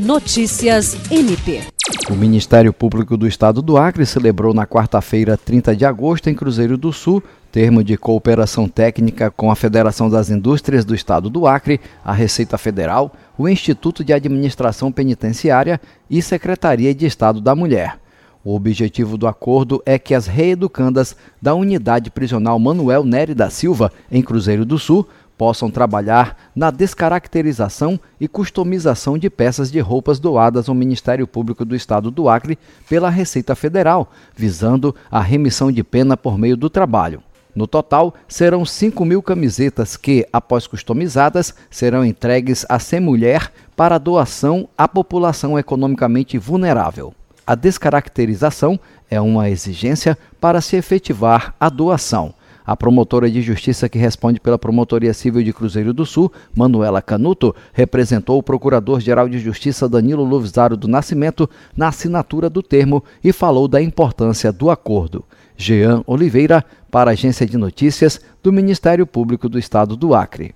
Notícias MP. O Ministério Público do Estado do Acre celebrou na quarta-feira, 30 de agosto, em Cruzeiro do Sul, termo de cooperação técnica com a Federação das Indústrias do Estado do Acre, a Receita Federal, o Instituto de Administração Penitenciária e Secretaria de Estado da Mulher. O objetivo do acordo é que as reeducandas da Unidade Prisional Manuel Nery da Silva, em Cruzeiro do Sul, possam trabalhar na descaracterização e customização de peças de roupas doadas ao Ministério Público do Estado do Acre pela Receita Federal, visando a remissão de pena por meio do trabalho. No total, serão 5 mil camisetas que, após customizadas, serão entregues à Mulher para doação à população economicamente vulnerável. A descaracterização é uma exigência para se efetivar a doação. A promotora de justiça que responde pela Promotoria Civil de Cruzeiro do Sul, Manuela Canuto, representou o Procurador-Geral de Justiça Danilo Lovisaro do Nascimento na assinatura do termo e falou da importância do acordo. Jean Oliveira, para a Agência de Notícias do Ministério Público do Estado do Acre.